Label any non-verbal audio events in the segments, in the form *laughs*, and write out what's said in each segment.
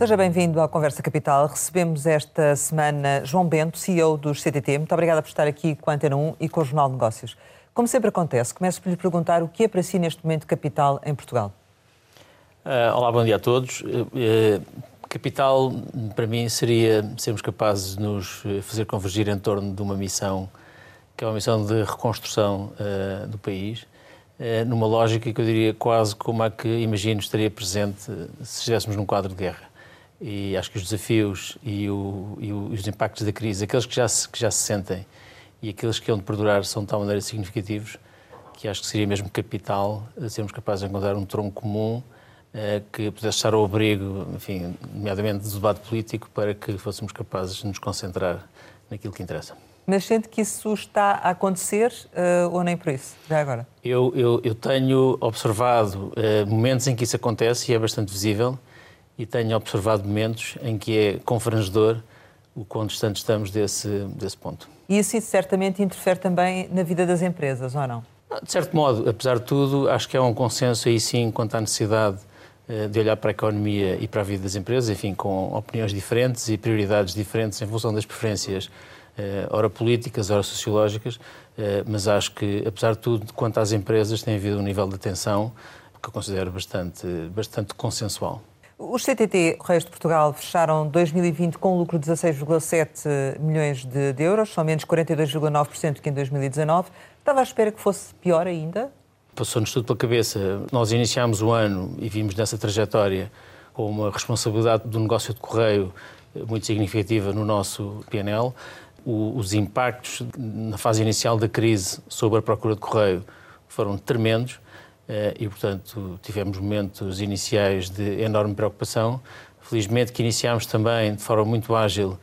Seja bem-vindo à Conversa Capital. Recebemos esta semana João Bento, CEO dos CTT. Muito obrigada por estar aqui com a Antena 1 e com o Jornal de Negócios. Como sempre acontece, começo por lhe perguntar o que é para si neste momento capital em Portugal. Uh, olá, bom dia a todos. Uh, capital, para mim, seria sermos capazes de nos fazer convergir em torno de uma missão que é uma missão de reconstrução uh, do país, numa lógica que eu diria quase como a que imagino estaria presente se estivéssemos num quadro de guerra e acho que os desafios e, o, e, os impactos da crise, aqueles que já, se, que já se sentem e aqueles que hão de perdurar são de tal maneira significativos que acho que seria mesmo capital sermos capazes de encontrar um tronco comum eh, que pudesse estar ao abrigo, enfim, nomeadamente do debate político, para que fôssemos capazes de nos concentrar naquilo que interessa. Mas sente que isso está a acontecer uh, ou nem por isso, já agora? Eu, eu, eu tenho observado momentos em que isso acontece e é bastante visível e tenho observado momentos em que é confrangedor o quão distante estamos desse, desse ponto. E isso certamente interfere também na vida das empresas, ou não? Ah, de certo modo, apesar de tudo, acho que há um consenso aí sim quanto à necessidade eh, de olhar para a economia e para a vida das empresas, enfim, com opiniões diferentes e prioridades diferentes em função das preferências, eh, ora políticas, ora sociológicas, eh, mas acho que, apesar de tudo, quanto às empresas, tem havido um nível de atenção que eu considero bastante, bastante consensual. Os CTT Correios de Portugal fecharam 2020 com lucro de 16,7 milhões de, de, euros, são menos 42,9% que em 2019. Estava à espera que fosse pior ainda? Passou-nos tudo pela cabeça. Nós iniciámos o ano e vimos nessa trajetória com uma responsabilidade do negócio de correio muito significativa no nosso PNL. os impactos na fase inicial da crise sobre a procura de correio foram tremendos eh, e, portanto, tivemos momentos iniciais de enorme preocupação. Felizmente que iniciámos também, de forma muito ágil,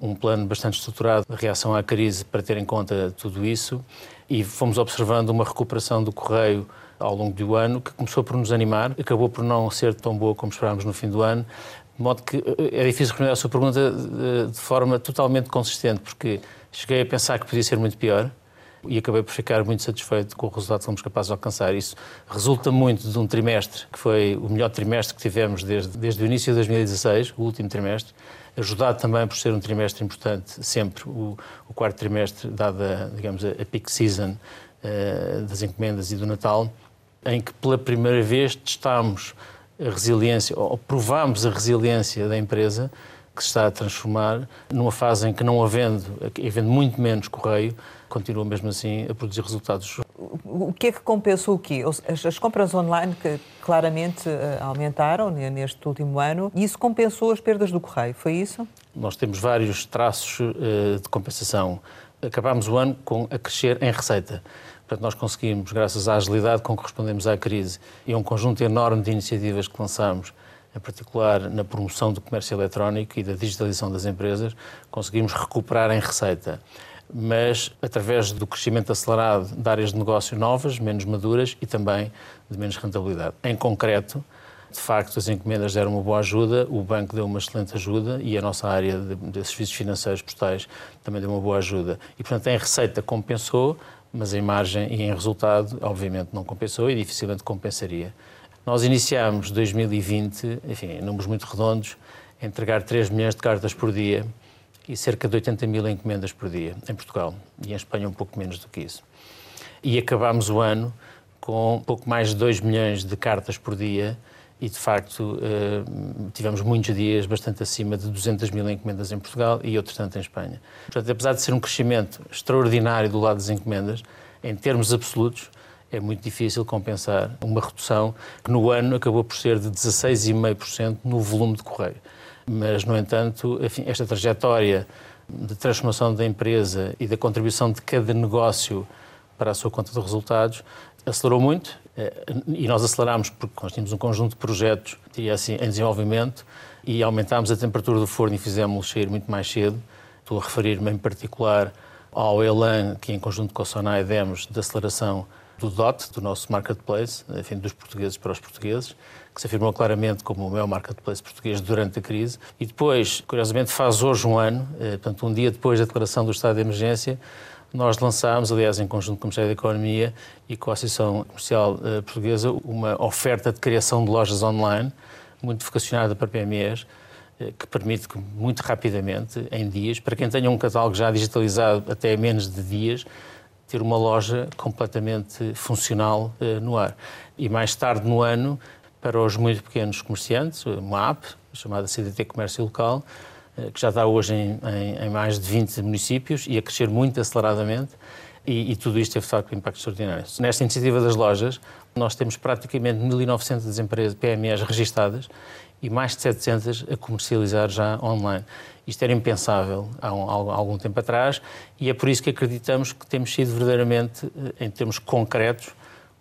um plano bastante estruturado de reação à crise para ter em conta tudo isso. E fomos observando uma recuperação do correio ao longo do ano que começou por nos animar, acabou por não ser tão boa como esperávamos no fim do ano, de modo que eh, é difícil responder à sua pergunta de forma totalmente consistente, porque cheguei a pensar que podia ser muito pior, e acabei por ficar muito satisfeito com o resultado que fomos capazes de alcançar. Isso resulta muito de um trimestre que foi o melhor trimestre que tivemos desde, desde o início de 2016, o último trimestre, ajudado também por ser um trimestre importante, sempre o, o quarto trimestre, dada, digamos, a, a peak season uh, das encomendas e do Natal, em que pela primeira vez testámos a resiliência, ou provámos a resiliência da empresa, que se está a transformar numa fase em que, não havendo, havendo muito menos correio, continua mesmo assim a produzir resultados. O que é que compensou o quê? As, as compras online que claramente eh, aumentaram neste último ano, e isso compensou as perdas do correio, foi isso? Nós temos vários traços uh, de compensação. Acabámos o ano com a crescer em receita. Portanto, nós conseguimos, graças à agilidade com que respondemos à crise e a um conjunto enorme de iniciativas que lançámos, em particular na promoção do comércio eletrónico e da digitalização das empresas, conseguimos recuperar em receita mas através do crescimento acelerado de áreas de negócio novas, menos maduras e também de menos rentabilidade. Em concreto, de facto, as encomendas deram uma boa ajuda, o banco deu uma excelente ajuda e a nossa área de, de serviços financeiros postais também deu uma boa ajuda. E, portanto, em receita compensou, mas em margem e em resultado, obviamente, não compensou e dificilmente compensaria. Nós iniciámos 2020, enfim, em números muito redondos, a entregar 3 milhões de cartas por dia e cerca de 80 mil encomendas por dia em Portugal e em Espanha um pouco menos do que isso. E acabámos o ano com pouco mais de 2 milhões de cartas por dia e, de facto, eh, tivemos muitos dias bastante acima de 200 mil encomendas em Portugal e outros tanto em Espanha. Portanto, apesar de ser um crescimento extraordinário do lado das encomendas, em termos absolutos, é muito difícil compensar uma redução que no ano acabou por ser de 16,5% no volume de correio. Mas, no entanto, enfim, esta trajetória de transformação da empresa e da contribuição de cada negócio para a sua conta de resultados acelerou muito eh, e nós aceleramos porque nós tínhamos um conjunto de projetos diria assim, em desenvolvimento e aumentámos a temperatura do forno e fizemos-lo sair muito mais cedo. Estou a referir-me em particular ao Elan, que em conjunto com a Sonai demos de aceleração do DOT, do nosso marketplace, enfim, dos portugueses para os portugueses, que se afirmou claramente como o maior marketplace português durante a crise. E depois, curiosamente, faz hoje um ano, eh, portanto, um dia depois da declaração do estado de emergência, nós lançámos, aliás, em conjunto com o Ministério da Economia e com a Associação Comercial eh, Portuguesa, uma oferta de criação de lojas online, muito vocacionada para PMEs, que permite que muito rapidamente, em dias, para quem tenha um catálogo já digitalizado até menos de dias, ter uma loja completamente funcional no ar. E mais tarde no ano, para os muito pequenos comerciantes, uma app chamada CDT Comércio Local, que já está hoje em, em, em mais de 20 municípios e a crescer muito aceleradamente. E, e, tudo isto teve, de facto, um impacto extraordinário. Nesta iniciativa das lojas, nós temos praticamente 1.900 empresas PMEs registadas e mais de 700 a comercializar já online. Isto era impensável há, um, há algum tempo atrás e é por isso que acreditamos que temos sido verdadeiramente, eh, em termos concretos,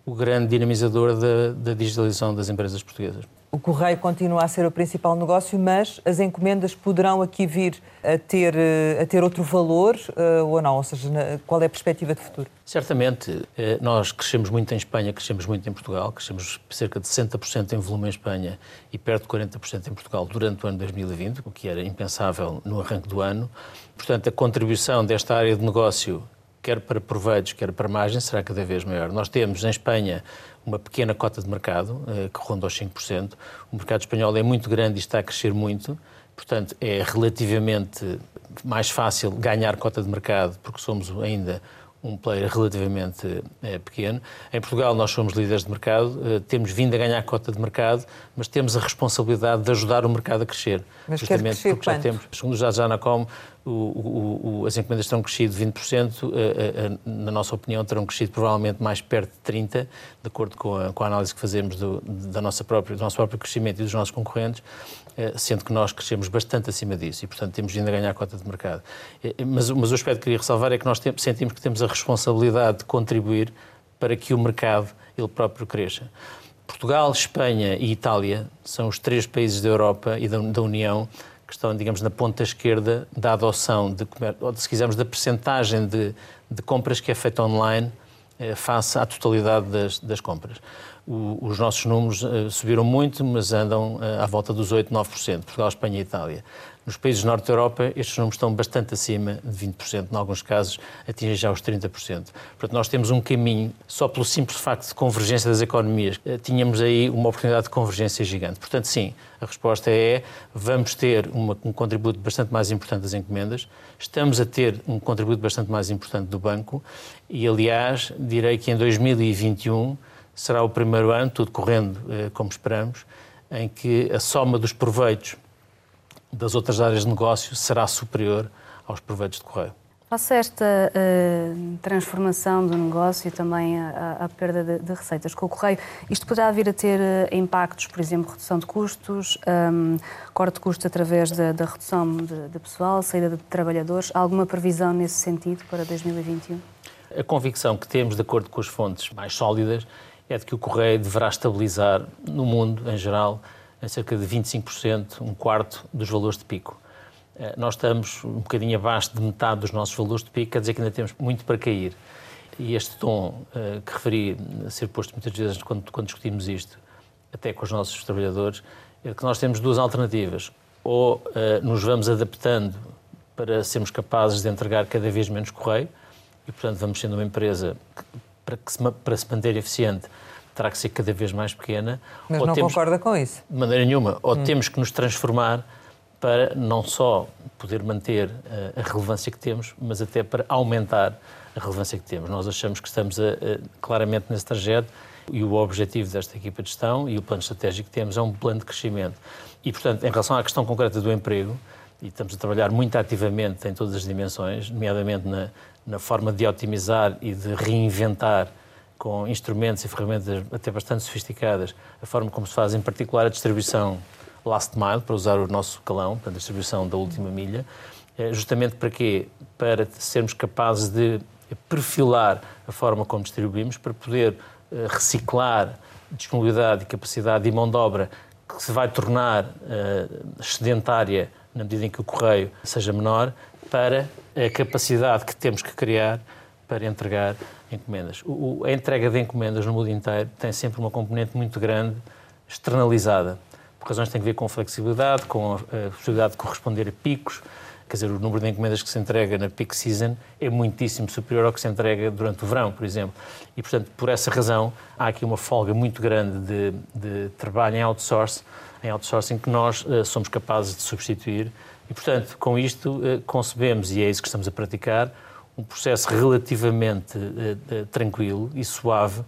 o grande dinamizador da, da digitalização das empresas portuguesas. O correio continua a ser o principal negócio, mas as encomendas poderão aqui vir a ter, eh, a ter outro valor uh, ou não? Ou seja, qual é a perspectiva de futuro? Certamente. Eh, nós crescemos muito em Espanha, crescemos muito em Portugal, crescemos cerca de 60% em volume em Espanha e perto de 40% em Portugal durante o ano 2020, o que era impensável no arranque do ano. Portanto, a contribuição desta área de negócio quer para proveitos, quer para margem, será cada vez maior. Nós temos em Espanha uma pequena cota de mercado, eh, que ronda aos 5%. O mercado espanhol é muito grande e está a crescer muito, portanto, é relativamente mais fácil ganhar cota de mercado, porque somos ainda um player relativamente é, pequeno. Em Portugal nós somos líderes de mercado, eh, temos vindo a ganhar cota de mercado, mas temos a responsabilidade de ajudar o mercado a crescer. Mas justamente crescer porque já temos, segundo os dados da Anacom, o, o, as encomendas terão crescido 20%, eh, na nossa opinião terão crescido provavelmente mais perto de 30%, de acordo com a, com a análise que fazemos do, da nossa própria, do nosso próprio crescimento e dos nossos concorrentes. Eh, sendo que nós crescemos bastante acima disso e, portanto, temos vindo a ganhar a cota de mercado. Eh, mas, mas o aspecto que queria ressalvar é que nós sentimos que temos a responsabilidade de contribuir para que o mercado ele próprio cresça. Portugal, Espanha e Itália são os três países da Europa e da, da União que estão, digamos, na ponta esquerda da adoção, de, ou se quisermos, da percentagem de, de compras que é feita online eh, face à totalidade das, das compras o, os nossos números uh, subiram muito, mas andam uh, à volta dos 8, 9%, Portugal, Espanha e Itália. Nos países do Norte da Europa, estes números estão bastante acima de 20%, em alguns casos atingem já os 30%. Portanto, nós temos um caminho, só pelo simples facto de convergência das economias, eh, tínhamos aí uma oportunidade de convergência gigante. Portanto, sim, a resposta é vamos ter uma, um contributo bastante mais importante das encomendas, estamos a ter um contributo bastante mais importante do banco e, aliás, direi que em 2021 será o primeiro ano, tudo correndo eh, como esperamos, em que a soma dos proveitos das outras áreas de negócio será superior aos proveitos de correio. Face esta uh, transformação do negócio e também a, a perda de, de, receitas com o correio, isto poderá vir a ter uh, impactos, por exemplo, redução de custos, um, corte de custos através da, da redução de, de, pessoal, saída de trabalhadores. Há alguma previsão nesse sentido para 2021? A convicção que temos, de acordo com as fontes mais sólidas, é de que o correio deverá estabilizar no mundo, em geral, em cerca de 25%, um quarto dos valores de pico. Eh, nós estamos um bocadinho abaixo de metade dos nossos valores de pico, quer dizer que ainda temos muito para cair. E este tom uh, que referi a ser posto muitas vezes quando, quando discutimos isto, até com os nossos trabalhadores, é que nós temos duas alternativas. Ou uh, nos vamos adaptando para sermos capazes de entregar cada vez menos correio, e portanto vamos sendo uma empresa que para, que se, para se manter eficiente terá que ser cada vez mais pequena. Mas não temos, concorda com isso? De maneira nenhuma. Ou hum. temos que nos transformar para não só poder manter a, a relevância que temos, mas até para aumentar a relevância que temos. Nós achamos que estamos a, a, claramente nesse trajeto e o objetivo desta equipa de gestão e o plano estratégico que temos é um plano de crescimento. E, portanto, em relação à questão concreta do emprego, e estamos a trabalhar muito ativamente em todas as dimensões, nomeadamente na, na forma de otimizar e de reinventar com instrumentos e ferramentas até bastante sofisticadas a forma como se faz, em particular, a distribuição last mile, para usar o nosso calão, a distribuição da última milha, eh, justamente para quê? Para sermos capazes de perfilar a forma como distribuímos, para poder eh, reciclar disponibilidade e capacidade de mão de obra que se vai tornar uh, sedentária na medida em que o correio seja menor, para a capacidade que temos que criar para entregar encomendas. O, a entrega de encomendas no mundo inteiro tem sempre uma componente muito grande externalizada, por razões que têm a ver com flexibilidade, com a, possibilidade de corresponder a picos. Quer dizer, o número de encomendas que se entrega na peak season é muitíssimo superior ao que se entrega durante o verão, por exemplo. E, portanto, por essa razão, há aqui uma folga muito grande de, de trabalho em outsource em outsourcing que nós uh, somos capazes de substituir. E, portanto, com isto uh, concebemos, e é isso que estamos a praticar, um processo relativamente uh, tranquilo e suave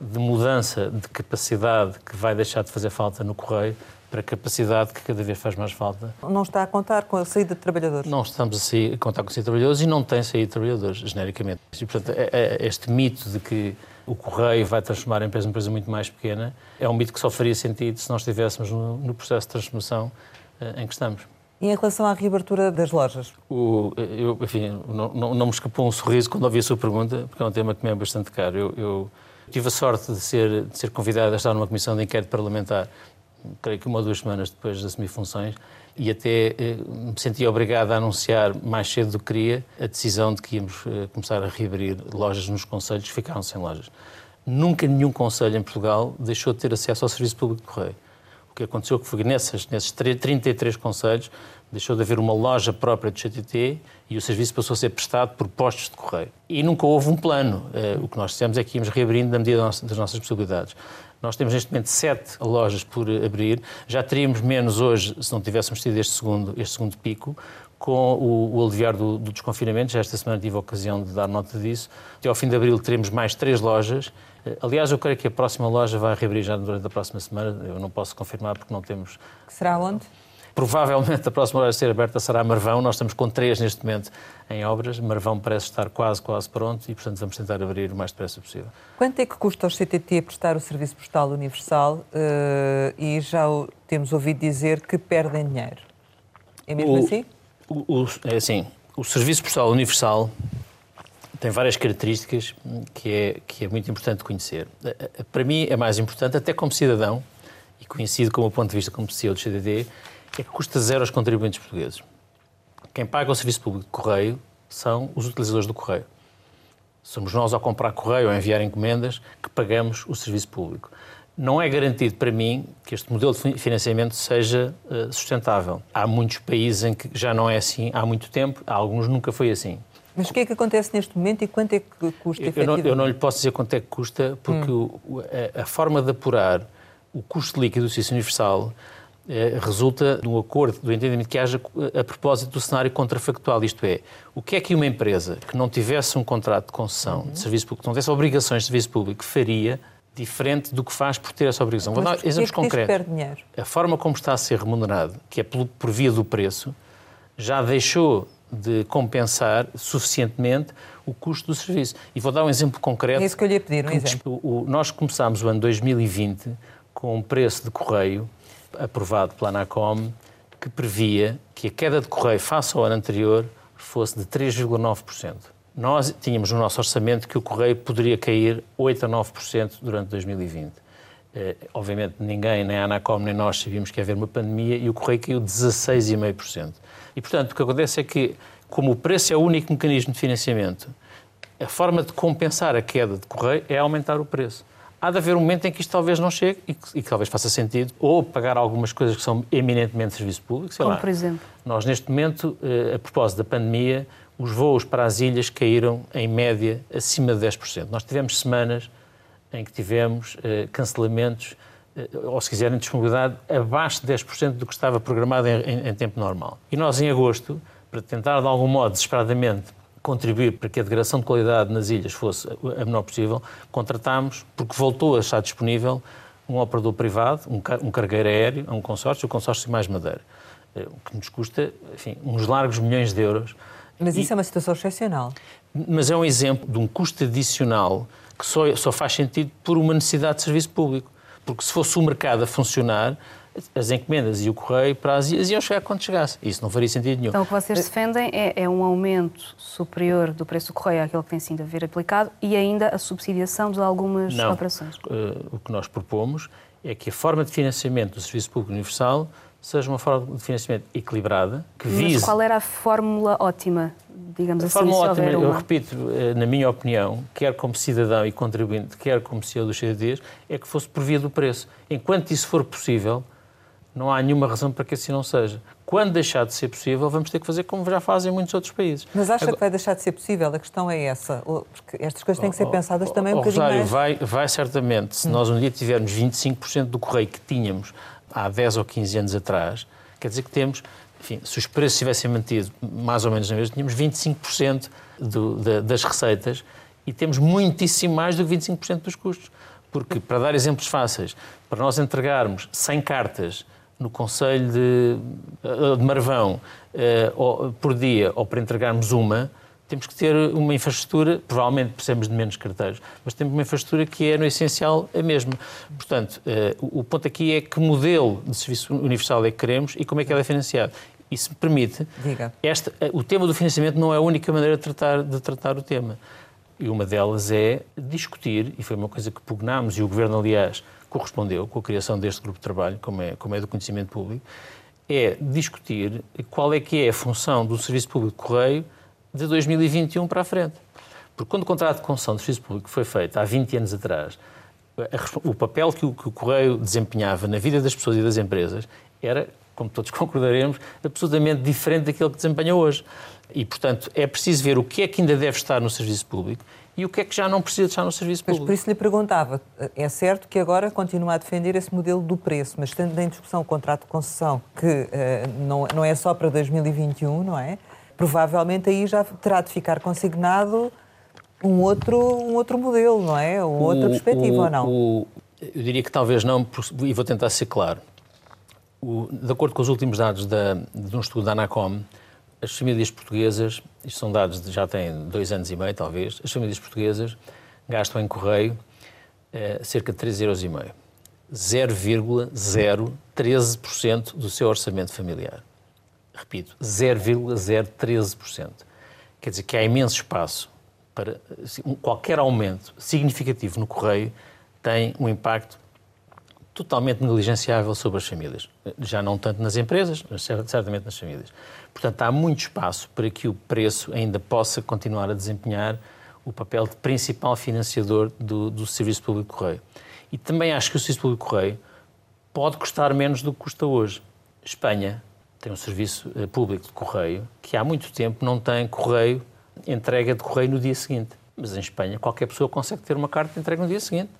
de mudança de capacidade que vai deixar de fazer falta no correio para capacidade que cada vez faz mais falta. Não está a contar com a saída de trabalhadores? Não estamos a, sair, a contar com a saída de trabalhadores e não tem saída de trabalhadores, genericamente. E, portanto, é, é, este mito de que o Correio vai transformar a empresa em uma empresa muito mais pequena é um mito que só faria sentido se nós estivéssemos no, no processo de transformação uh, em que estamos. E em relação à reabertura das lojas? O, eu, enfim, não, não, não, me escapou um sorriso quando ouvi a sua pergunta, porque é um tema que me é bastante caro. Eu, eu tive a sorte de ser, de ser convidado a estar numa comissão de inquérito parlamentar creio que uma ou duas semanas depois de assumir funções, e até eh, me senti obrigado a anunciar mais cedo do que queria a decisão de que íamos eh, começar a reabrir lojas nos conselhos, ficaram sem lojas. Nunca nenhum conselho em Portugal deixou de ter acesso ao serviço público de correio. O que aconteceu foi que nesses, nesses 33 conselhos deixou de haver uma loja própria do CTT e o serviço passou a ser prestado por postos de correio. E nunca houve um plano. Eh, o que nós dissemos é que íamos reabrindo na medida das nossas possibilidades. Nós temos neste momento sete lojas por abrir. Já teríamos menos hoje se não tivéssemos tido este segundo, este segundo pico. Com o, o aliviar do, do desconfinamento, já esta semana tive a ocasião de dar nota disso. Até ao fim de abril teremos mais três lojas. Aliás, eu creio que a próxima loja vai reabrir já durante a próxima semana. Eu não posso confirmar porque não temos. Será onde? Provavelmente a próxima hora a ser aberta será Marvão. Nós estamos com três neste momento em obras. Marvão parece estar quase, quase pronto e, portanto, vamos tentar abrir o mais depressa possível. Quanto é que custa ao CTT prestar o Serviço Postal Universal? Uh, e já o, temos ouvido dizer que perdem dinheiro. É mesmo o, assim? O, o, é assim. O Serviço Postal Universal tem várias características que é, que é muito importante conhecer. Eh, eh, para mim é mais importante, até como cidadão, e conhecido como ponto de vista como CEO do CTT, é que custa zero aos contribuintes portugueses. Quem paga o serviço público de correio são os utilizadores do correio. Somos nós, ao comprar correio ou enviar encomendas, que pagamos o serviço público. Não é garantido para mim que este modelo de financiamento seja uh, sustentável. Há muitos países em que já não é assim há muito tempo, há alguns nunca foi assim. Mas o que é que acontece neste momento e quanto é que custa eu não, eu não lhe posso dizer quanto é que custa, porque hum. a, a, forma de apurar o custo líquido do serviço universal é, resulta de um acordo, do entendimento que haja a propósito do cenário contrafactual, isto é, o que é que uma empresa que não tivesse um contrato de concessão uhum. de serviço público, que não tivesse obrigações de serviço público, faria diferente do que faz por ter essa obrigação. Mas Vou dar exemplos é concretos. A forma como está a ser remunerado, que é por via do preço, já deixou de compensar suficientemente o custo do serviço. E vou dar um exemplo concreto. É isso que eu lhe ia pedir, um exemplo. O, nós começámos o ano 2020 com um preço de correio aprovado pela ANACOM que previa que a queda de correio face ao ano anterior fosse de 3,9%. Nós tínhamos no nosso orçamento que o correio poderia cair 8 a 9% durante 2020. Eh, obviamente, ninguém, nem a Anacom, nem nós sabíamos que ia haver uma pandemia e o correio caiu 16,5%. E, portanto, o que acontece é que, como o preço é o único mecanismo de financiamento, a forma de compensar a queda de correio é aumentar o preço há de haver um momento em que isto talvez não chegue e que, e que talvez faça sentido ou pagar algumas coisas que são eminentemente serviço público. Como lá. por exemplo? Nós, neste momento, eh, a propósito da pandemia, os voos para as ilhas caíram em média acima de 10%. Nós tivemos semanas em que tivemos eh, cancelamentos, ou se quiserem, disponibilidade abaixo de 10% do que estava programado em, em, em tempo normal. E nós, em agosto, para tentar de algum modo, desesperadamente, contribuir para que a degradação de qualidade nas ilhas fosse a menor possível, contratámos, porque voltou a estar disponível, um operador privado, um, car um cargueiro aéreo, um consórcio, o consórcio Mais Madeira, eh, o que nos custa, enfim, uns largos milhões de euros. Mas isso e, é uma situação excepcional. Mas é um exemplo de um custo adicional que só, só faz sentido por uma necessidade de serviço público. Porque se fosse o mercado a funcionar, as encomendas e o correio para as ilhas iam chegar quando chegasse. Isso não faria sentido nenhum. Então o que vocês defendem é, é, um aumento superior do preço do correio àquele que tem sido a ver aplicado e ainda a subsidiação de algumas não. operações. Uh, o que nós propomos é que a forma de financiamento do Serviço Público Universal seja uma forma de financiamento equilibrada, que vise... Mas qual era a fórmula ótima, digamos a assim, fórmula ótima, eu repito, eh, na minha opinião, quer como cidadão e contribuinte, quer como CEO dos CDDs, é que fosse por via do preço. Enquanto isso for possível, Não há nenhuma razão para que assim não seja. Quando deixar de ser possível, vamos ter que fazer como já fazem muitos outros países. Mas acha Agora... que vai deixar de ser possível? A questão é essa. Porque estas coisas têm que ser oh, pensadas oh, também um oh, bocadinho Rosário, mais... vai, vai certamente. Se hum. nós um dia tivermos 25% do correio que tínhamos há 10 ou 15 anos atrás, quer dizer que temos, enfim, se os preços tivessem mantido mais ou menos na mesma, tínhamos 25% do, das receitas e temos muitíssimo mais do que 25% dos custos. Porque, para dar exemplos fáceis, para nós entregarmos 100 cartas no Conselho de, eh, de Marvão uh, por dia ou para entregarmos uma, temos que ter uma infraestrutura, provavelmente precisamos de menos carteiros, mas temos uma infraestrutura que é, no essencial, a mesma. Portanto, uh, o ponto aqui é que modelo de serviço universal é que queremos e como é que ele é financiado. Isso me permite. Diga. Esta, o tema do financiamento não é a única maneira de tratar, de tratar o tema. E uma delas é discutir, e foi uma coisa que pugnámos, e o Governo, aliás, correspondeu com a criação deste grupo de trabalho, como é, como é do conhecimento público, é discutir qual é que é a função do Serviço Público de Correio de 2021 para a frente. Porque quando o contrato de concessão do Serviço Público foi feito há 20 anos atrás, o papel que o, que o Correio desempenhava na vida das pessoas e das empresas era, como todos *laughs* concordaremos, absolutamente diferente daquilo que desempenha hoje. E, portanto, é preciso ver o que é que ainda deve estar no serviço público e o que é que já não precisa estar no serviço público. Mas por isso lhe perguntava, é certo que agora continua a defender esse modelo do preço, mas tendo em discussão o contrato de concessão, que uh, não, não é só para 2021, não é? Provavelmente aí já terá de ficar consignado um outro, um outro modelo, não é? Uma outra perspectiva, o, ou não? O, eu diria que talvez não, e vou tentar ser claro. O, de acordo com os últimos dados da, de um estudo da Anacom, as famílias portuguesas, isto são dados de já têm dois anos e meio, talvez, as famílias portuguesas gastam em correio eh, cerca de 3,5 euros. 0,013% do seu orçamento familiar. Repito, 0,013%. Quer dizer que há imenso espaço para qualquer aumento significativo no correio tem um impacto totalmente negligenciável sobre as famílias. Já não tanto nas empresas, mas certamente nas famílias. Portanto, há muito espaço para que o preço ainda possa continuar a desempenhar o papel de principal financiador do, do Serviço Público de Correio. E também acho que o Serviço Público de Correio pode custar menos do que custa hoje. Espanha tem um serviço eh, público de correio que há muito tempo não tem correio, entrega de correio no dia seguinte. Mas em Espanha qualquer pessoa consegue ter uma carta de entrega no dia seguinte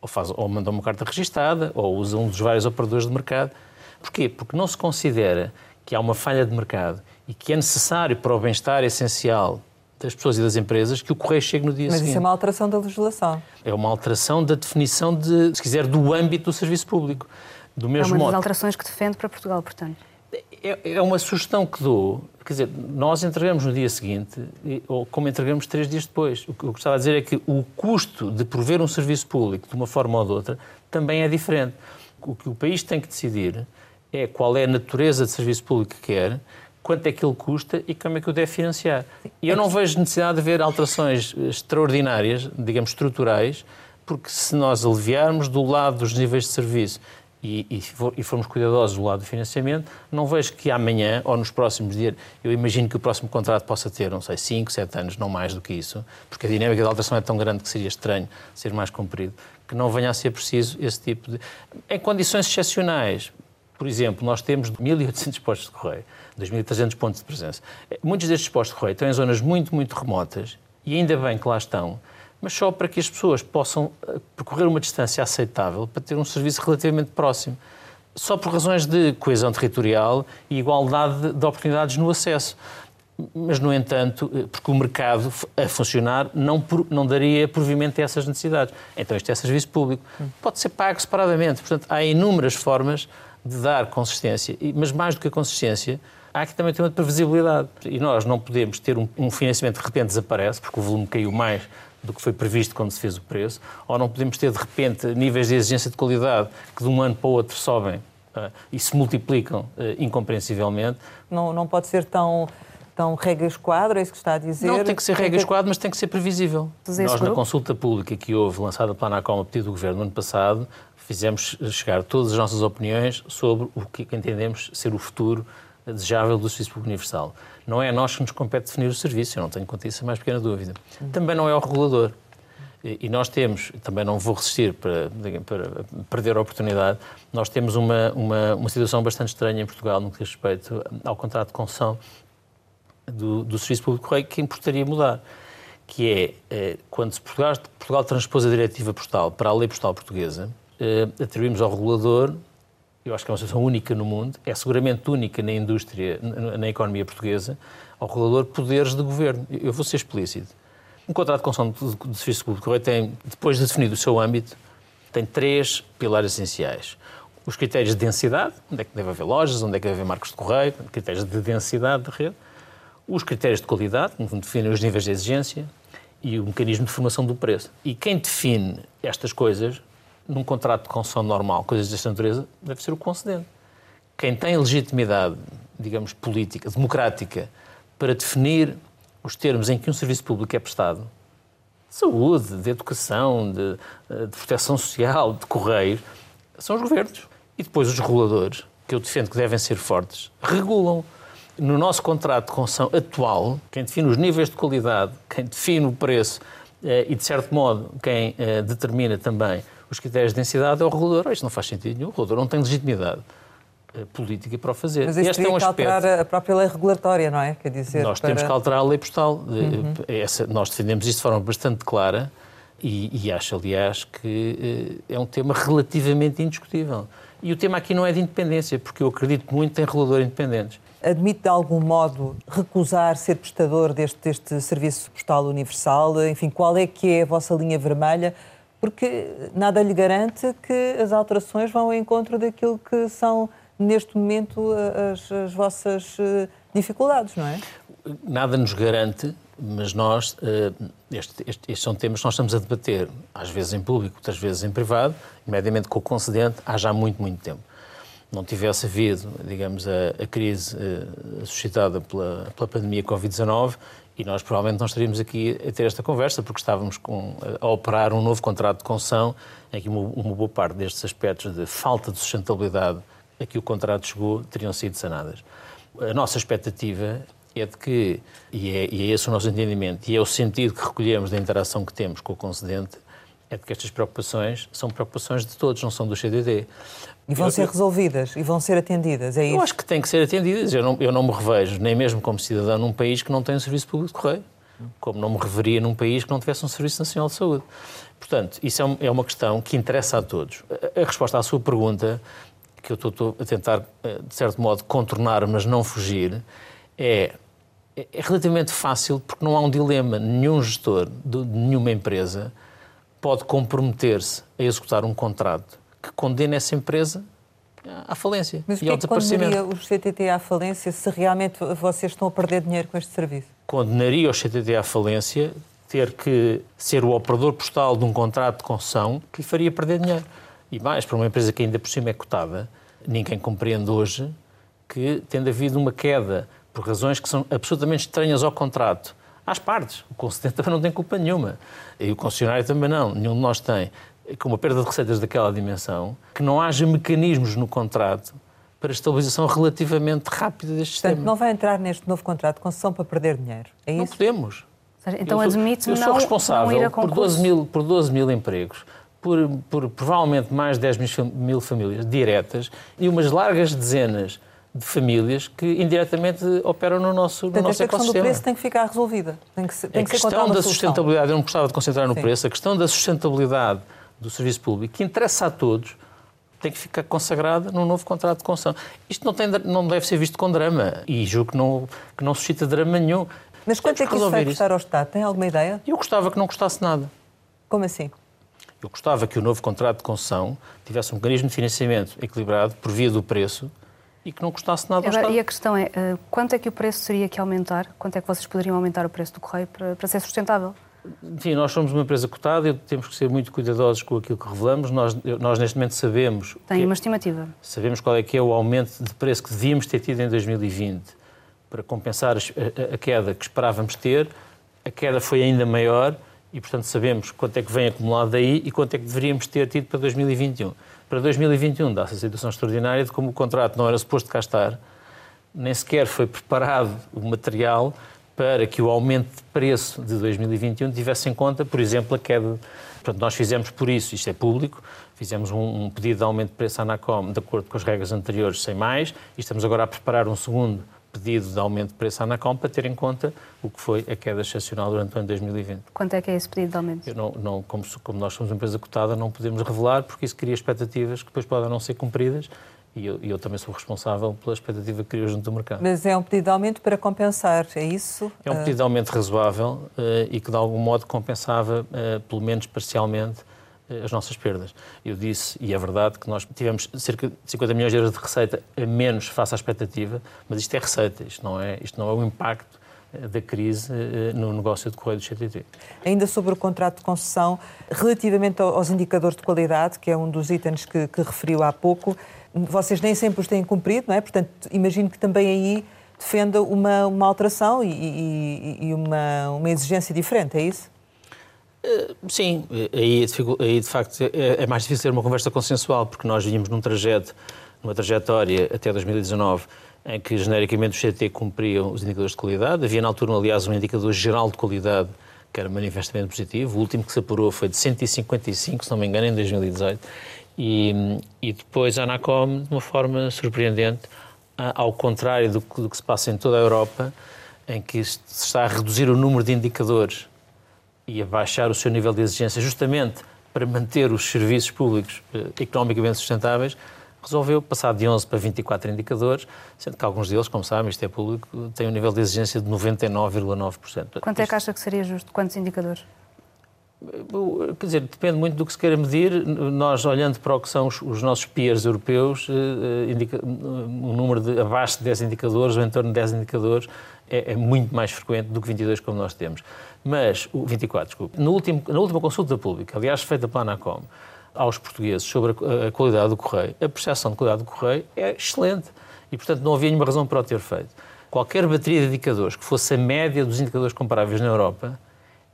ou, faz, ou manda uma carta registada, ou usa um dos vários operadores de mercado. Porquê? Porque não se considera que há uma falha de mercado e que é necessário para o bem-estar essencial das pessoas e das empresas que o correio chegue no dia Mas seguinte. Mas isso é uma alteração da legislação. É uma alteração da definição, de, se quiser, do âmbito do serviço público. Do mesmo é uma das modo. alterações que defende para Portugal, portanto. É, é uma sugestão que dou. Quer dizer, nós entregamos no dia seguinte, ou como entregamos três dias depois. O que eu gostava de dizer é que o custo de prover um serviço público de uma forma ou de outra também é diferente. O que o país tem que decidir é qual é a natureza de serviço público que quer, quanto é que ele custa e como é que o deve financiar. E eu não vejo necessidade de haver alterações extraordinárias, digamos, estruturais, porque se nós aliviarmos do lado dos níveis de serviço e, e, for, e, formos cuidadosos do lado do financiamento, não vejo que amanhã ou nos próximos dias, eu imagino que o próximo contrato possa ter, não sei, 5, 7 anos, não mais do que isso, porque a dinâmica da alteração é tão grande que seria estranho ser mais comprido, que não venha a ser preciso esse tipo de. Em condições excepcionais, por exemplo, nós temos 1.800 postos de correio, 2.300 pontos de presença. Muitos destes postos de correio estão em zonas muito, muito remotas e ainda bem que lá estão mas só para que as pessoas possam eh, percorrer uma distância aceitável para ter um serviço relativamente próximo. Só por razões de coesão territorial e igualdade de oportunidades no acesso. Mas, no entanto, eh, porque o mercado a funcionar não, não daria provimento a essas necessidades. Então, isto é serviço público. Pode ser pago separadamente. Portanto, há inúmeras formas de dar consistência. Mas, mais do que a consistência, há aqui também uma previsibilidade. E nós não podemos ter um, um financiamento que de repente desaparece, porque o volume caiu mais do que foi previsto quando se fez o preço, ou não podemos ter, de repente, níveis de exigência de qualidade que de um ano para o outro sobem uh, e se multiplicam uh, incompreensivelmente. Não, não pode ser tão tão regras quadro, é isso que está a dizer? Não, tem que ser regras quadro, mas tem que ser previsível. Nós, na consulta pública que houve, lançada pela ANACOM a pedido do Governo no ano passado, fizemos chegar todas as nossas opiniões sobre o que entendemos ser o futuro desejável do Serviço Público Universal. Não é a nós que nos compete definir o serviço, eu não tenho quanto isso a mais pequena dúvida. Também não é o regulador. E nós temos, também não vou resistir para, para perder a oportunidade, nós temos uma, uma, uma, situação bastante estranha em Portugal no que diz respeito ao contrato de concessão do, do Serviço Público Correio que importaria mudar, que é, eh, quando Portugal, Portugal transpôs a diretiva postal para a lei postal portuguesa, eh, atribuímos ao regulador, eu acho que é uma situação única no mundo, é seguramente única na indústria, na economia portuguesa, ao regulador poderes de governo. Eu vou ser explícito. Um contrato de concessão de, de serviço público tem, depois de definido o seu âmbito, tem três pilares essenciais. Os critérios de densidade, onde é que deve haver lojas, onde é que deve haver marcos de correio, critérios de densidade de rede, os critérios de qualidade, que definem os níveis de exigência, e o mecanismo de formação do preço. E quem define estas coisas, num contrato de concessão normal, coisas desta natureza, deve ser o concedente. Quem tem legitimidade, digamos, política, democrática, para definir os termos em que um serviço público é prestado, de saúde, de educação, de, de proteção social, de correios, são os governos. E depois os reguladores, que eu defendo que devem ser fortes, regulam. No nosso contrato de concessão atual, quem define os níveis de qualidade, quem define o preço eh, e, de certo modo, quem eh, determina também os critérios de densidade é o regulador. Isto não faz sentido nenhum. O regulador não tem legitimidade. Eh, política para o fazer. Mas isso este é um aspecto... alterar a própria lei regulatória, não é? Quer dizer, nós para... temos que alterar a lei postal. Uhum. Essa, nós defendemos isso de forma bastante clara e, e acho, aliás, que eh, é um tema relativamente indiscutível. E o tema aqui não é de independência, porque eu acredito muito em reguladores independentes. Admite de algum modo recusar ser prestador deste, deste serviço postal universal? Enfim, qual é que é a vossa linha vermelha? Porque nada lhe garante que as alterações vão ao encontro daquilo que são neste momento as, as vossas eh, dificuldades, não é? Nada nos garante, mas nós, eh, este, este, estes são temas que nós estamos a debater, às vezes em público, outras vezes em privado, imediatamente com o concedente, há já muito, muito tempo. Não tivesse havido, digamos, a, a crise uh, suscitada pela, pela pandemia Covid-19 e nós provavelmente não estaríamos aqui a ter esta conversa porque estávamos com, a operar um novo contrato de concessão em que uma, uma boa parte destes aspectos de falta de sustentabilidade a que o contrato chegou teriam sido sanadas. A nossa expectativa é de que, e é, e é esse o nosso entendimento, e é o sentido que recolhemos da interação que temos com o concedente, é de que estas preocupações são preocupações de todos, não são do CDD. E vão ser resolvidas e vão ser atendidas, é isso? Eu acho que têm que ser atendidas. Eu não, eu não me revejo, nem mesmo como cidadão, num país que não tem um serviço público de correio, como não me reveria num país que não tivesse um Serviço Nacional de Saúde. Portanto, isso é, é uma questão que interessa a todos. A resposta à sua pergunta que eu estou a tentar, eh, de certo modo, contornar, mas não fugir, é, é, é relativamente fácil porque não há um dilema. Nenhum gestor de nenhuma empresa pode comprometer-se a executar um contrato que condene essa empresa à falência Mas e ao é desaparecimento. Mas o CTT à falência se realmente vocês estão a perder dinheiro com este serviço? Condenaria o CTT à falência ter que ser o operador postal de um contrato de concessão que lhe faria perder dinheiro. E mais, para uma empresa que ainda por cima é cotada, ninguém compreende hoje que, tendo havido uma queda por razões que são absolutamente estranhas ao contrato, às partes, o concedente também não tem culpa nenhuma, e o concessionário também não, nenhum de nós tem, com uma perda de receitas daquela dimensão, que não haja mecanismos no contrato para estabilização relativamente rápida deste sistema. Portanto, não vai entrar neste novo contrato de concessão para perder dinheiro, é isso? Não podemos. Então admite não Eu sou responsável por 12, mil, por 12 mil empregos por, por provavelmente mais de 10 mil famílias diretas e umas largas dezenas de famílias que indiretamente operam no nosso, Portanto, no nosso a ecossistema. questão do preço tem que ficar resolvida. Tem que, tem a que questão da sustentabilidade, eu não gostava de concentrar no Sim. preço, a questão da sustentabilidade do serviço público, que interessa a todos, tem que ficar consagrada num novo contrato de concessão. Isto não, tem, não deve ser visto com drama e julgo que não, que não suscita drama nenhum. Mas quanto é que isso vai custar ao Estado? Tem alguma ideia? Eu gostava que não custasse nada. Como assim? Eu gostava que o novo contrato de concessão tivesse um mecanismo de financiamento equilibrado por via do preço e que não custasse nada ao Estado. E a questão é, eh, quanto é que o preço teria que aumentar? Quanto é que vocês poderiam aumentar o preço do correio para, para ser sustentável? Sim, nós somos uma empresa cotada e temos que ser muito cuidadosos com aquilo que revelamos. Nós, nós neste momento sabemos... Tem uma estimativa. Sabemos qual é que é o aumento de preço que devíamos ter tido em 2020 para compensar a, a queda que esperávamos ter. A queda foi ainda maior e, portanto, sabemos quanto é que vem acumulado daí e quanto é que deveríamos ter tido para 2021. Para 2021 dá-se a situação extraordinária de como o contrato não era suposto cá estar, nem sequer foi preparado o material para que o aumento de preço de 2021 tivesse em conta, por exemplo, a queda. Portanto, nós fizemos por isso, isto é público, fizemos um, um pedido de aumento de preço à ANACOM de acordo com as regras anteriores, sem mais, e estamos agora a preparar um segundo pedido de aumento de preço à ANACOM para ter em conta o que foi a queda excepcional durante o ano 2020. Quanto é que é esse pedido de aumento? Não, não, como, como, nós somos uma empresa cotada, não podemos revelar, porque isso cria expectativas que depois podem não ser cumpridas e eu, eu, também sou responsável pela expectativa que criou junto do mercado. Mas é um pedido de aumento para compensar, é isso? É um pedido de aumento razoável uh, e que de algum modo compensava, uh, pelo menos parcialmente, as nossas perdas. Eu disse, e é verdade, que nós tivemos cerca de 50 milhões de euros de receita a menos face à expectativa, mas isto é receita, isto não é, isto não é o impacto da crise no negócio de correio do CTT. Ainda sobre o contrato de concessão, relativamente aos indicadores de qualidade, que é um dos itens que, que referiu há pouco, vocês nem sempre os têm cumprido, não é? Portanto, imagino que também aí defenda uma, uma alteração e, e, e uma, uma exigência diferente, é isso? Eh, sim, aí, aí de facto é, é mais difícil ter uma conversa consensual, porque nós vínhamos num trajeto, numa trajetória até 2019, em que genericamente os CT cumpriam os indicadores de qualidade. Havia na altura, aliás, um indicador geral de qualidade que era manifestamente positivo. O último que se apurou foi de 155, se não me engano, em 2018. E, e depois a Anacom, de uma forma surpreendente, ao contrário do do que se passa em toda a Europa, em que se está a reduzir o número de indicadores e a baixar o seu nível de exigência justamente para manter os serviços públicos eh, economicamente sustentáveis, resolveu passar de 11 para 24 indicadores, sendo que alguns deles, como sabem, isto é público, têm um nível de exigência de 99,9%. Quanto é que acha que seria justo? Quantos indicadores? Quer dizer, depende muito do que se queira medir. Nós, olhando para o que são os, os nossos peers europeus, eh, eh, um número de abaixo de 10 indicadores, ou em torno de 10 indicadores, é, é, muito mais frequente do que 22 como nós temos. Mas, o 24, desculpe, no último, na última consulta pública, aliás, feita pela Anacom, aos portugueses sobre a, a qualidade do correio, a percepção de qualidade do correio é excelente. E, portanto, não havia nenhuma razão para o ter feito. Qualquer bateria de indicadores que fosse a média dos indicadores comparáveis na Europa,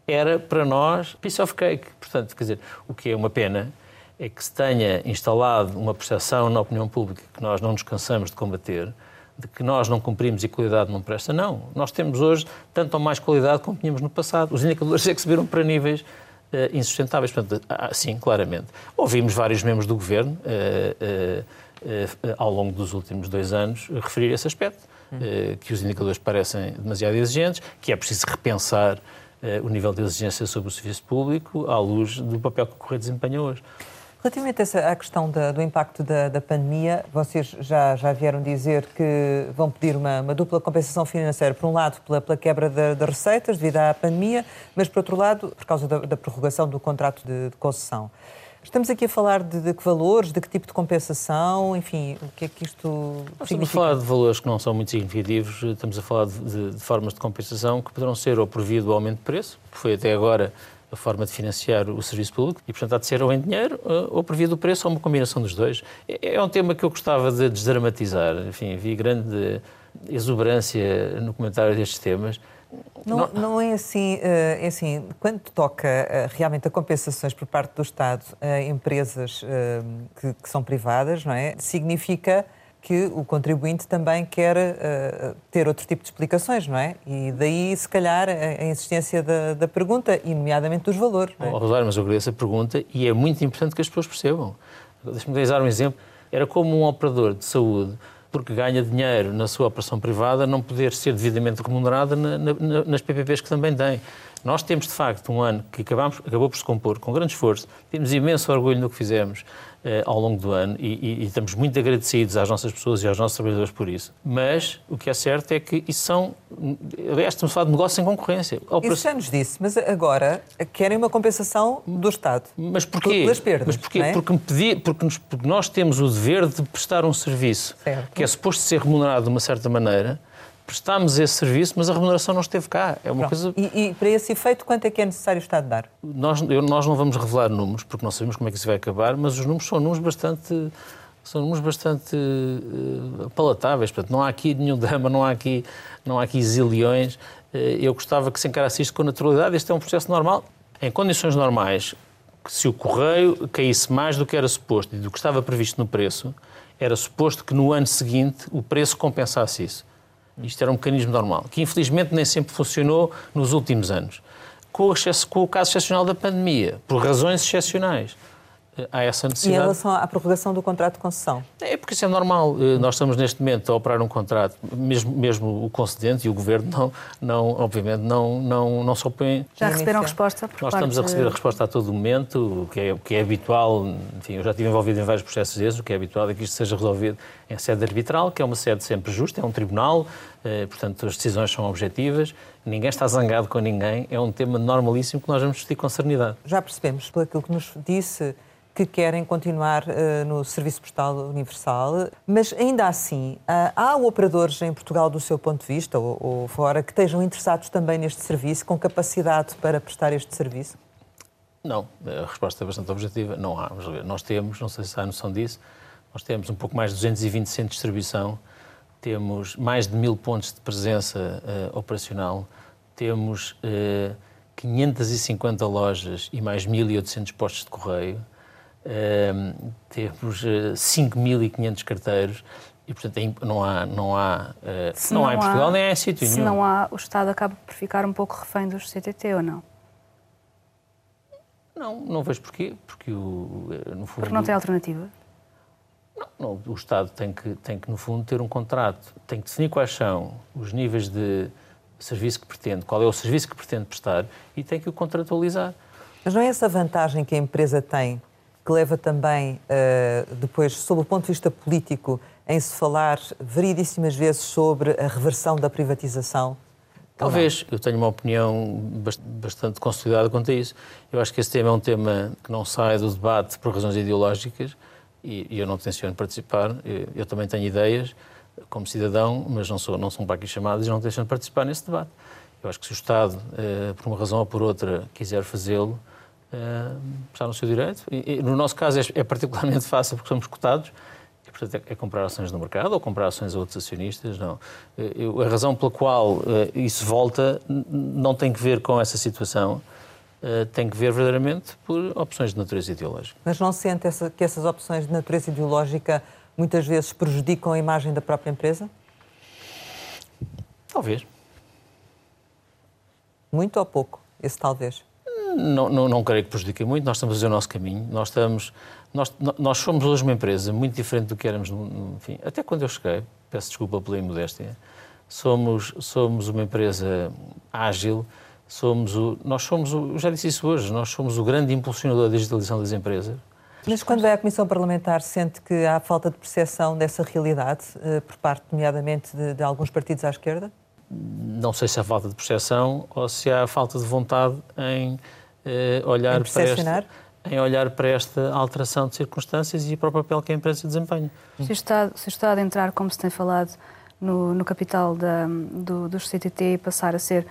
era para nós piece of cake. Portanto, quer dizer, o que é uma pena é que se tenha instalado uma percepção na opinião pública que nós não nos cansamos de combater, de que nós não cumprimos e qualidade não presta. Não. Nós temos hoje tanto ou mais qualidade como tínhamos no passado. Os indicadores é que subiram para níveis uh, insustentáveis. Portanto, ah, sim, claramente. Ouvimos vários membros do governo uh, uh, ao longo dos últimos dois anos referir esse aspecto, que os indicadores parecem demasiado exigentes, que é preciso repensar o nível de exigência sobre o serviço público à luz do papel que o Correio desempenha hoje. Relativamente à questão da, do impacto da, da, pandemia, vocês já, já vieram dizer que vão pedir uma, uma dupla compensação financeira, por um lado pela, pela quebra das receitas devido à pandemia, mas por outro lado por causa da, da prorrogação do contrato de, de concessão. Estamos aqui a falar de, de, que valores, de que tipo de compensação, enfim, o que é que isto significa? Estamos a falar de valores que não são muito significativos, estamos a falar de, de formas de compensação que poderão ser ou por via do aumento de preço, que foi até agora a forma de financiar o serviço público, e portanto há de ser ou em dinheiro eh, ou por via do preço ou uma combinação dos dois. É, é um tema que eu gostava de desdramatizar, enfim, vi grande exuberância no comentário destes temas, não, não, é assim, eh, é assim, quando toca eh, realmente a compensações por parte do Estado a empresas que, que são privadas, não é? Significa que o contribuinte também quer uh, ter outro tipo de explicações, não é? E daí, se calhar, a, insistência da, da, pergunta, e nomeadamente dos valores. É? oh, Rosário, mas eu agradeço a pergunta e é muito importante que as pessoas percebam. Deixa-me dar um exemplo. Era como um operador de saúde porque ganha dinheiro na sua operação privada, não poder ser devidamente remunerada na, na, nas PPPs que também tem. Nós temos, de facto, um ano que acabamos, acabou por se compor com grande esforço, temos imenso orgulho no que fizemos eh, ao longo do ano e, e, e, estamos muito agradecidos às nossas pessoas e aos nossos trabalhadores por isso. Mas o que é certo é que isso são. Aliás, estamos a falar de negócio sem concorrência. Isso já nos disse, mas agora querem uma compensação do Estado. Mas porquê? Pelas perdas. Mas porquê? É? Porque, pedi, porque, nos, porque, nós temos o dever de prestar um serviço certo. que é suposto ser remunerado de uma certa maneira prestámos esse serviço, mas a remuneração não esteve cá. É uma coisa... E, e, para esse efeito, quanto é que é necessário o Estado dar? Nós, eu, nós não vamos revelar números, porque não sabemos como é que isso vai acabar, mas os números são números bastante são números bastante uh, palatáveis. Portanto, não há aqui nenhum *laughs* drama, não há aqui, não há aqui zilhões. Uh, eu gostava que se encarasse isto com naturalidade. Este é um processo normal. Em condições normais, se o correio caísse mais do que era suposto e do que estava previsto no preço, era suposto que no ano seguinte o preço compensasse isso. Isto era um mecanismo normal, que infelizmente nem sempre funcionou nos últimos anos. Com o, caso excepcional da pandemia, por razões excepcionais, há essa necessidade. E em relação à prorrogação do contrato de concessão? É porque isso é normal. Eh, nós estamos neste momento a operar um contrato, mesmo, mesmo o concedente e o governo não, não obviamente, não, não, não se opõem. Já receberam resposta? Nós estamos a receber a resposta a todo momento, o que é, o que é habitual. Enfim, eu já estive envolvido em vários processos desses, o que é habitual é que isto seja resolvido em sede arbitral, que é uma sede sempre justa, é um tribunal, eh, portanto as decisões são objetivas, ninguém está zangado com ninguém, é um tema normalíssimo que nós vamos discutir com serenidade. Já percebemos, pelo que nos disse, que querem continuar uh, no Serviço Postal Universal, mas ainda assim, uh, há operadores em Portugal, do seu ponto de vista, ou, ou, fora, que estejam interessados também neste serviço, com capacidade para prestar este serviço? Não, a resposta é bastante objetiva. Não há. Nós temos, não sei se há noção disso, nós temos um pouco mais de 220 centros de distribuição, temos mais de mil pontos de presença uh, operacional, temos 550 lojas e mais 1.800 postos de correio temos 5.500 eh, carteiros e, portanto, não há, não há, uh, não, não, há em Portugal há, nem há em sítio nenhum. Se não há, o Estado acaba por ficar um pouco refém dos CTT ou não? Não, não vejo porquê, porque o, eh, no fundo... Porque não tem alternativa? Não, não, o Estado tem que, tem que, no fundo, ter um contrato, tem que definir quais são os níveis de serviço que pretende, qual é o serviço que pretende prestar e tem que o contratualizar. Mas não é essa vantagem que a empresa tem que leva também, uh, depois, sob o ponto de vista político, em se falar variedíssimas vezes sobre a reversão da privatização? Talvez. Eu tenho uma opinião bastante consolidada quanto a isso. Eu acho que esse tema é um tema que não sai do debate por razões ideológicas e, eu não tenciono participar. Eu, eu, também tenho ideias como cidadão, mas não sou, não sou para aqui chamado e não tenciono participar nesse debate. Eu acho que se o Estado, eh, por uma razão ou por outra, quiser fazê-lo, uh, está no seu direito. E, e, no nosso caso é, é, particularmente *laughs* fácil porque somos cotados. E, portanto, é, é, comprar ações no mercado ou comprar ações a outros acionistas. Não. Eu, a razão pela qual uh, isso volta não tem que ver com essa situação. Uh, tem que ver verdadeiramente por opções de natureza ideológica. Mas não sente essa, que essas opções de natureza ideológica muitas vezes prejudicam a imagem da própria empresa? Talvez. Muito ou pouco? Esse talvez. Não, não, não creio que prejudique muito, nós estamos a fazer o nosso caminho. Nós, estamos, nós, nós somos hoje uma empresa muito diferente do que éramos, enfim, até quando eu cheguei, peço desculpa pela imodéstia, somos, somos uma empresa ágil, somos o, nós somos, o, eu já disse isso hoje, nós somos o grande impulsionador da digitalização das empresas. Mas quando vai à Comissão Parlamentar, sente que há falta de percepção dessa realidade, eh, por parte, nomeadamente, de, de alguns partidos à esquerda? Não sei se há falta de percepção ou se há falta de vontade em olhar para esta, em olhar para esta alteração de circunstâncias e para o papel que a empresa desempenha. Se o Estado, se o Estado entrar, como se tem falado, no, no capital da, do, dos CTT e passar a ser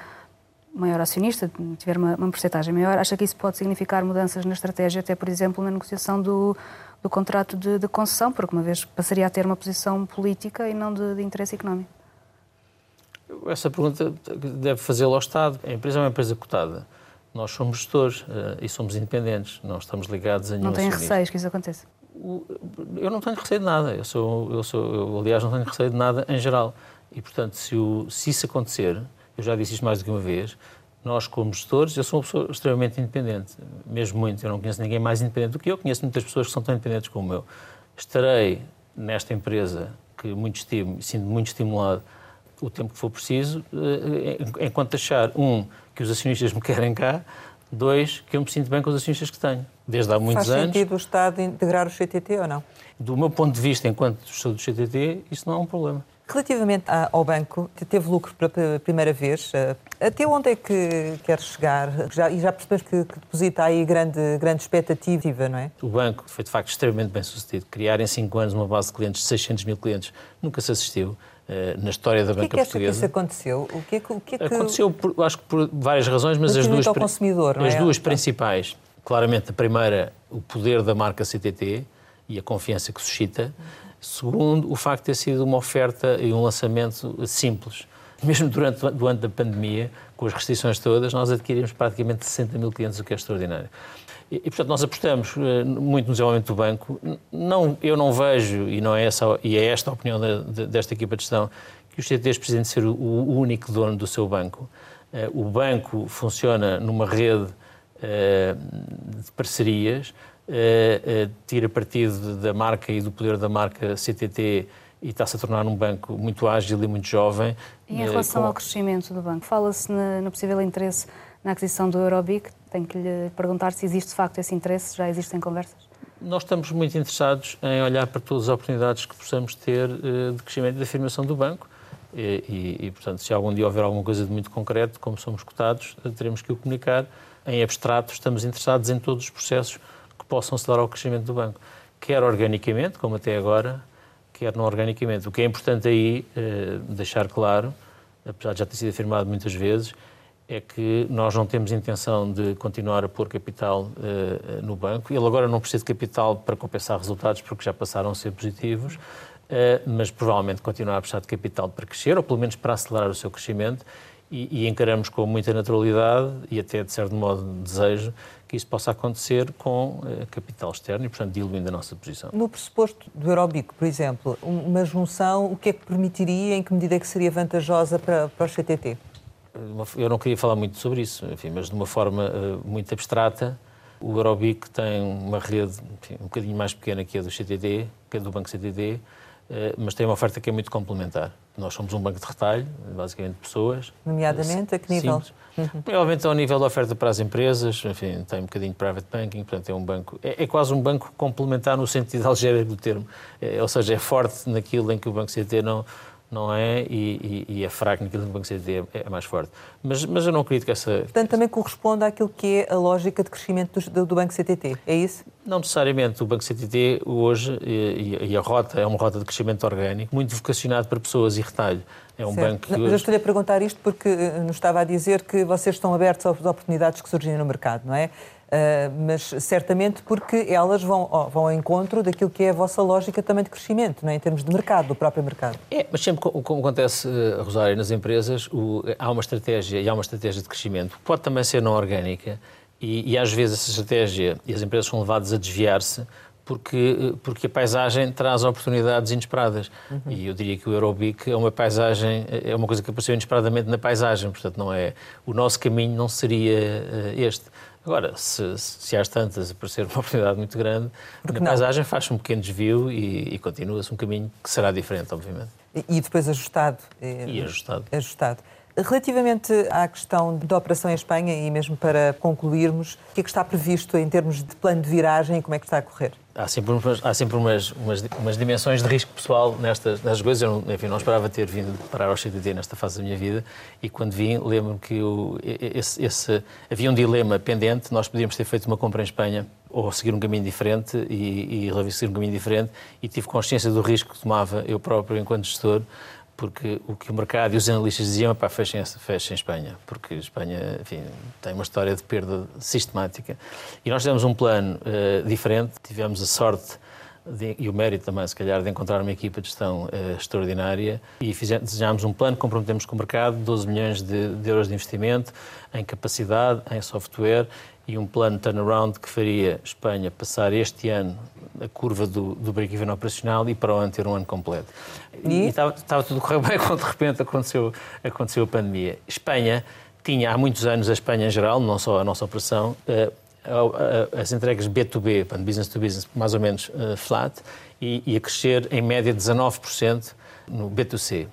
maior acionista, tiver uma, uma porcentagem maior, acha que isso pode significar mudanças na estratégia, até, por exemplo, na negociação do, do contrato de, de concessão, porque uma vez passaria a ter uma posição política e não de, de interesse económico? Essa pergunta deve fazê-la ao Estado. A empresa é uma empresa cotada. Nós somos gestores uh, e somos independentes, não estamos ligados a nenhum Não tem receios que isso aconteça? Eu não tenho receio de nada. Eu sou, eu sou, eu, aliás, não tenho receio de nada em geral. E, portanto, se, o, se isso acontecer, eu já disse isto mais do que uma vez, nós, como gestores, eu sou uma pessoa extremamente independente, mesmo muito. Eu não conheço ninguém mais independente do que eu, conheço muitas pessoas que são tão independentes como eu. Estarei nesta empresa que muito estimo, sinto muito estimulado o tempo que for preciso, eh, enquanto achar, um, que os acionistas me querem cá, dois, que eu me sinto bem com os acionistas que tenho, desde há muitos Faz anos. Faz sentido o Estado integrar o CTT ou não? Do meu ponto de vista, enquanto gestor do CTT, isso não é um problema. Relativamente ao banco, teve lucro pela primeira vez. Eh, até onde é que quer chegar? Já, e já percebemos que, que deposita aí grande, grande expectativa, não é? O banco foi, de facto, extremamente bem sucedido. Criar em 5 anos uma base de clientes de 600 mil clientes nunca se assistiu. Eh, na história da banca portuguesa. O que é que isso aconteceu? O que é que, o que, é que... Aconteceu, por, acho que por várias razões, mas as duas, as é? duas principais. Claramente, a primeira, o poder da marca CTT e a confiança que suscita. Segundo, o facto de ter sido uma oferta e um lançamento simples. *laughs* Mesmo durante, durante a pandemia, com as restrições todas, nós adquirimos praticamente 60 mil clientes, o que é extraordinário. E, portanto, nós apostamos eh, muito no desenvolvimento do banco. Não, eu não vejo, e, não é essa, e é esta a opinião de, de, desta equipa de gestão, que os CTTs precisam de ser o, o único dono do seu banco. Uh, o banco funciona numa rede uh, de parcerias, tira partido da marca e do poder da marca CTT e está-se a tornar um banco muito ágil e muito jovem. E em relação com... ao crescimento do banco, fala-se no possível interesse na aquisição do Eurobic. Tenho que lhe perguntar se existe de facto esse interesse, já existem conversas? Nós estamos muito interessados em olhar para todas as oportunidades que possamos ter de crescimento e de afirmação do banco e, e, e, portanto, se algum dia houver alguma coisa de muito concreto, como somos cotados, teremos que o comunicar. Em abstrato, estamos interessados em todos os processos que possam acelerar o crescimento do banco, quer organicamente, como até agora, quer não organicamente. O que é importante aí eh, deixar claro, apesar de já ter sido afirmado muitas vezes, é que nós não temos intenção de continuar a pôr capital eh, no banco. Ele agora não precisa de capital para compensar resultados, porque já passaram a ser positivos. Eh, mas provavelmente continuar a precisar de capital para crescer, ou pelo menos para acelerar o seu crescimento, e, e encaramos com muita naturalidade e até, de certo modo, desejo que isso possa acontecer com uh, capital externo e, portanto, diluindo a nossa posição. No pressuposto do Eurobico, por exemplo, uma junção, o que é que permitiria, em que medida é que seria vantajosa para, para o CTT? Eu não queria falar muito sobre isso, enfim, mas de uma forma uh, muito abstrata, o Eurobic tem uma rede enfim, um bocadinho mais pequena que a do CTD, que a do Banco CTD, eh, mas tem uma oferta que é muito complementar. Nós somos um banco de retalho, basicamente pessoas. Nomeadamente, a que nível? Uhum. Provavelmente ao nível da oferta para as empresas, enfim, tem um bocadinho de private banking, portanto é um banco, é, é quase um banco complementar no sentido *laughs* algébrico do termo, é, ou seja, é forte naquilo em que o Banco CT não, não é e, e, e é fraco naquilo que o Banco CT é, é, mais forte. Mas, mas eu não acredito que essa... Portanto, também corresponde àquilo que é a lógica de crescimento do, do Banco CTT, é isso? Não necessariamente. O Banco CTT hoje, e, e, a rota, é uma rota de crescimento orgânico, muito vocacionado para pessoas e retalho. É um certo. banco que Mas eu estou-lhe a perguntar isto porque eh, nos estava a dizer que vocês estão abertos às oportunidades que surgem no mercado, não é? Uh, mas certamente porque elas vão, vão ao encontro daquilo que é a vossa lógica também de crescimento, não é? em termos de mercado, do próprio mercado. É, mas sempre como acontece, uh, Rosário, nas empresas, o, há uma estratégia e há uma estratégia de crescimento. Pode também ser não orgânica e, e às vezes essa estratégia e as empresas são levadas a desviar-se porque, porque a paisagem traz oportunidades inesperadas. Uhum. E eu diria que o Eurobic é uma paisagem, é uma coisa que apareceu inesperadamente na paisagem, portanto, não é, o nosso caminho não seria este. Agora, se, se às tantas aparecer uma oportunidade muito grande, Porque na não? paisagem faz-se um pequeno desvio e, e continua-se um caminho que será diferente, obviamente. E, e depois ajustado. Eh, e ajustado. Ajustado. Relativamente à questão da operação em Espanha, e mesmo para concluirmos, o que é que está previsto em termos de plano de viragem e como é que está a correr? Há sempre, umas, há sempre umas, umas, umas dimensões de risco pessoal nestas, nestas coisas. Eu não, enfim, não esperava ter vindo parar ao CTT nesta fase da minha vida e quando vim, lembro-me que o, esse, esse, havia um dilema pendente. Nós podíamos ter feito uma compra em Espanha ou seguir um caminho diferente e, e seguir um caminho diferente e tive consciência do risco que tomava eu próprio enquanto gestor porque o que o mercado e os analistas diziam é fechem, fechem Espanha, porque Espanha, enfim, tem uma história de perda sistemática. E nós tivemos um plano uh, diferente, tivemos a sorte de, e o mérito também, se calhar, de encontrar uma equipa de gestão uh, extraordinária. E fizemos, desenhámos um plano, comprometemos com o mercado 12 milhões de, de euros de investimento em capacidade, em software e um plano turnaround que faria Espanha passar este ano a curva do, do break-even operacional e para o ano ter um ano completo. E, estava, estava, tudo a correr *laughs* bem quando de repente aconteceu, aconteceu a pandemia. Espanha tinha há muitos anos, a Espanha em geral, não só a nossa operação, uh, as entregas B2B, business to business, mais ou menos uh, flat, e, e a crescer em média 19% no B2C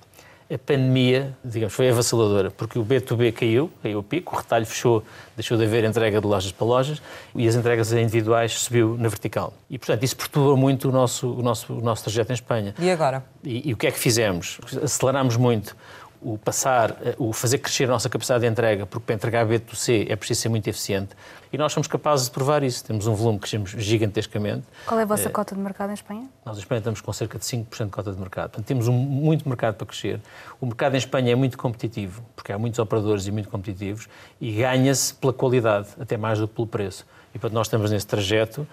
a pandemia, digamos, foi avassaladora, porque o B2B caiu, caiu o pico, o retalho fechou, deixou de haver entrega de lojas para lojas e as entregas individuais subiu na vertical. E, portanto, isso perturbou muito o nosso, o nosso, o nosso trajeto em Espanha. E agora? E, e o que é que fizemos? Acelerámos muito o passar, eh, o fazer crescer a nossa capacidade de entrega, porque para entregar B2C é preciso ser muito eficiente. E nós somos capazes de provar isso. Temos um volume que crescemos gigantescamente. Qual é a vossa é, cota de mercado em Espanha? Nós em Espanha estamos com cerca de 5% de cota de mercado. Portanto, temos um, muito mercado para crescer. O mercado em Espanha é muito competitivo, porque há muitos operadores e muito competitivos, e ganha-se pela qualidade, até mais do que pelo preço. E, portanto, nós estamos nesse trajeto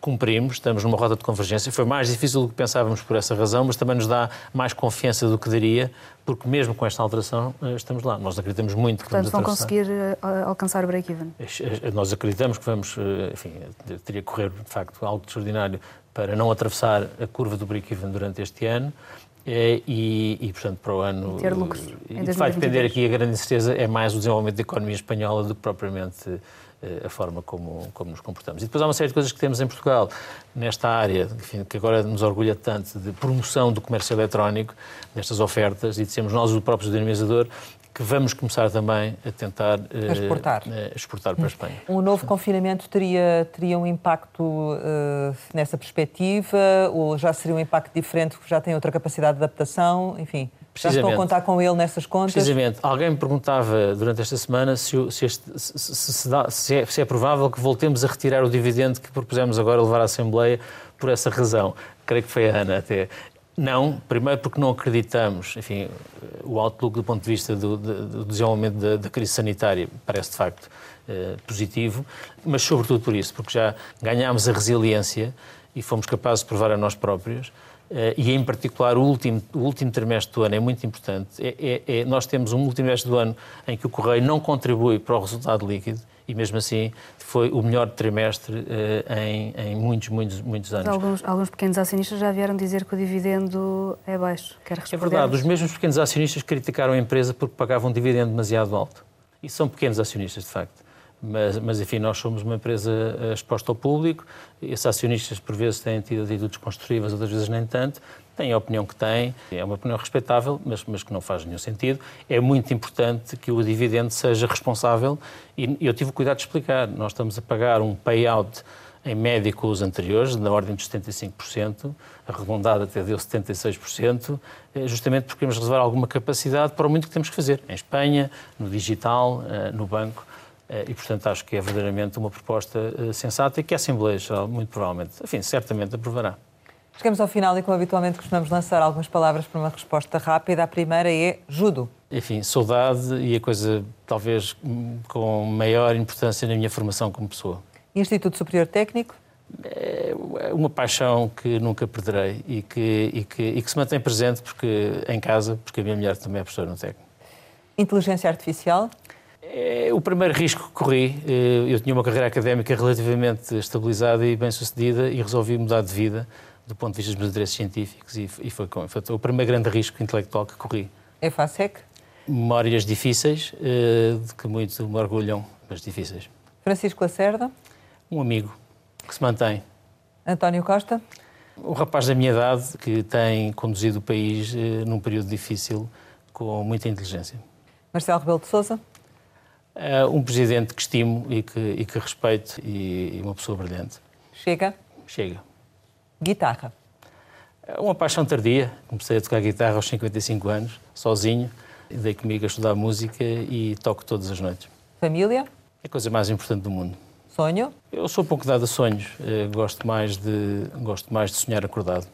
cumprimos, estamos numa rota de convergência. Foi mais difícil do que pensávamos por essa razão, mas também nos dá mais confiança do que daria, porque mesmo com esta alteração eh, estamos lá. Nós acreditamos muito que Portanto, vamos vão conseguir eh, alcançar o break-even. Nós acreditamos que vamos, eh, enfim, teria que correr de facto algo extraordinário para não atravessar a curva do break-even durante este ano e, e, portanto, para o ano. E ter lucros. E vai depender aqui, a grande incerteza é mais o desenvolvimento da economia espanhola do que propriamente eh, a forma como, como nos comportamos. E depois há uma série de coisas que temos em Portugal, nesta área, enfim, que agora nos orgulha tanto, de promoção do comércio eletrónico, destas ofertas, e dissemos nós, o próprio dinamizador, que vamos começar também a tentar a exportar. Uh, exportar para a Espanha. Um novo confinamento teria, teria um impacto uh, nessa perspectiva ou já seria um impacto diferente porque já tem outra capacidade de adaptação? Enfim, já estão a contar com ele nessas contas? Precisamente. Alguém me perguntava durante esta semana se, se, este, se, dá, é, se, é, provável que voltemos a retirar o dividendo que propusemos agora levar à Assembleia por essa razão. Creio que foi a Ana até. Não, primeiro porque não acreditamos, enfim, o outlook do ponto de vista do, do desenvolvimento da, da, crise sanitária parece de facto eh, positivo, mas sobretudo por isso, porque já ganhámos a resiliência e fomos capazes de provar a nós próprios, e em particular o último, o último trimestre do ano é muito importante. É, é, é, nós temos um último trimestre do ano em que o Correio não contribui para o resultado líquido, e mesmo assim foi o melhor trimestre uh, em, em, muitos, muitos, muitos anos. Alguns, alguns, pequenos acionistas já vieram dizer que o dividendo é baixo. Quer responder? É verdade, os mesmos pequenos acionistas criticaram a empresa porque pagavam um dividendo demasiado alto. E são pequenos acionistas, de facto. Mas, mas, enfim, nós somos uma empresa eh, exposta ao público, esses acionistas por vezes têm tido atitudes construtivas, outras vezes nem tanto, têm a opinião que têm, é uma opinião respeitável, mas, mas que não faz nenhum sentido. É muito importante que o dividendo seja responsável e eu tive o cuidado de explicar. Nós estamos a pagar um payout em média com os anteriores, na ordem dos 75%, arredondado até deu 76%, eh, justamente porque queremos reservar alguma capacidade para o muito que temos que fazer, em Espanha, no digital, eh, no banco. Eh, e, portanto, acho que é verdadeiramente uma proposta sensata e que a Assembleia Geral, muito provavelmente, enfim, certamente aprovará. Chegamos ao final e, como habitualmente, costumamos lançar algumas palavras para uma resposta rápida. A primeira é judo. Enfim, saudade e a coisa talvez com maior importância na minha formação como pessoa. Instituto Superior Técnico? É uma paixão que nunca perderei e que, e que, e que se mantém presente porque, em casa, porque a minha mulher também é professora no técnico. Inteligência Artificial? É o primeiro risco que corri. Eh, eu tinha uma carreira académica relativamente estabilizada e bem-sucedida e resolvi mudar de vida do ponto de vista dos meus interesses científicos e, foi, foi, o primeiro grande risco intelectual que corri. É FASEC? Memórias difíceis, uh, de que muito me orgulham, mas difíceis. Francisco Lacerda? Um amigo que se mantém. António Costa? Um rapaz da minha idade que tem conduzido o país uh, num período difícil com muita inteligência. Marcelo Rebelo de Sousa? Uh, um presidente que estimo e que, e que respeito e, e uma pessoa brilhante. Chega? Chega. Guitarra. É uma paixão tardia. Comecei a tocar guitarra aos 55 anos, sozinho. Dei comigo a estudar música e toco todas as noites. Família? É a coisa mais importante do mundo. Sonho? Eu sou pouco dado a sonhos. Eh, gosto mais de, gosto mais de sonhar acordado.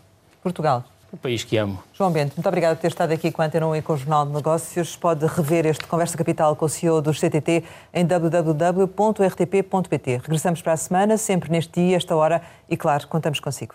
Portugal? O país que amo. João Bento, muito obrigado por ter estado aqui com a Antena 1 e com o Jornal de Negócios. Pode rever este Conversa Capital com o CEO do CTT em www.rtp.pt. Regressamos para a semana, sempre neste dia, esta hora, e claro, contamos consigo.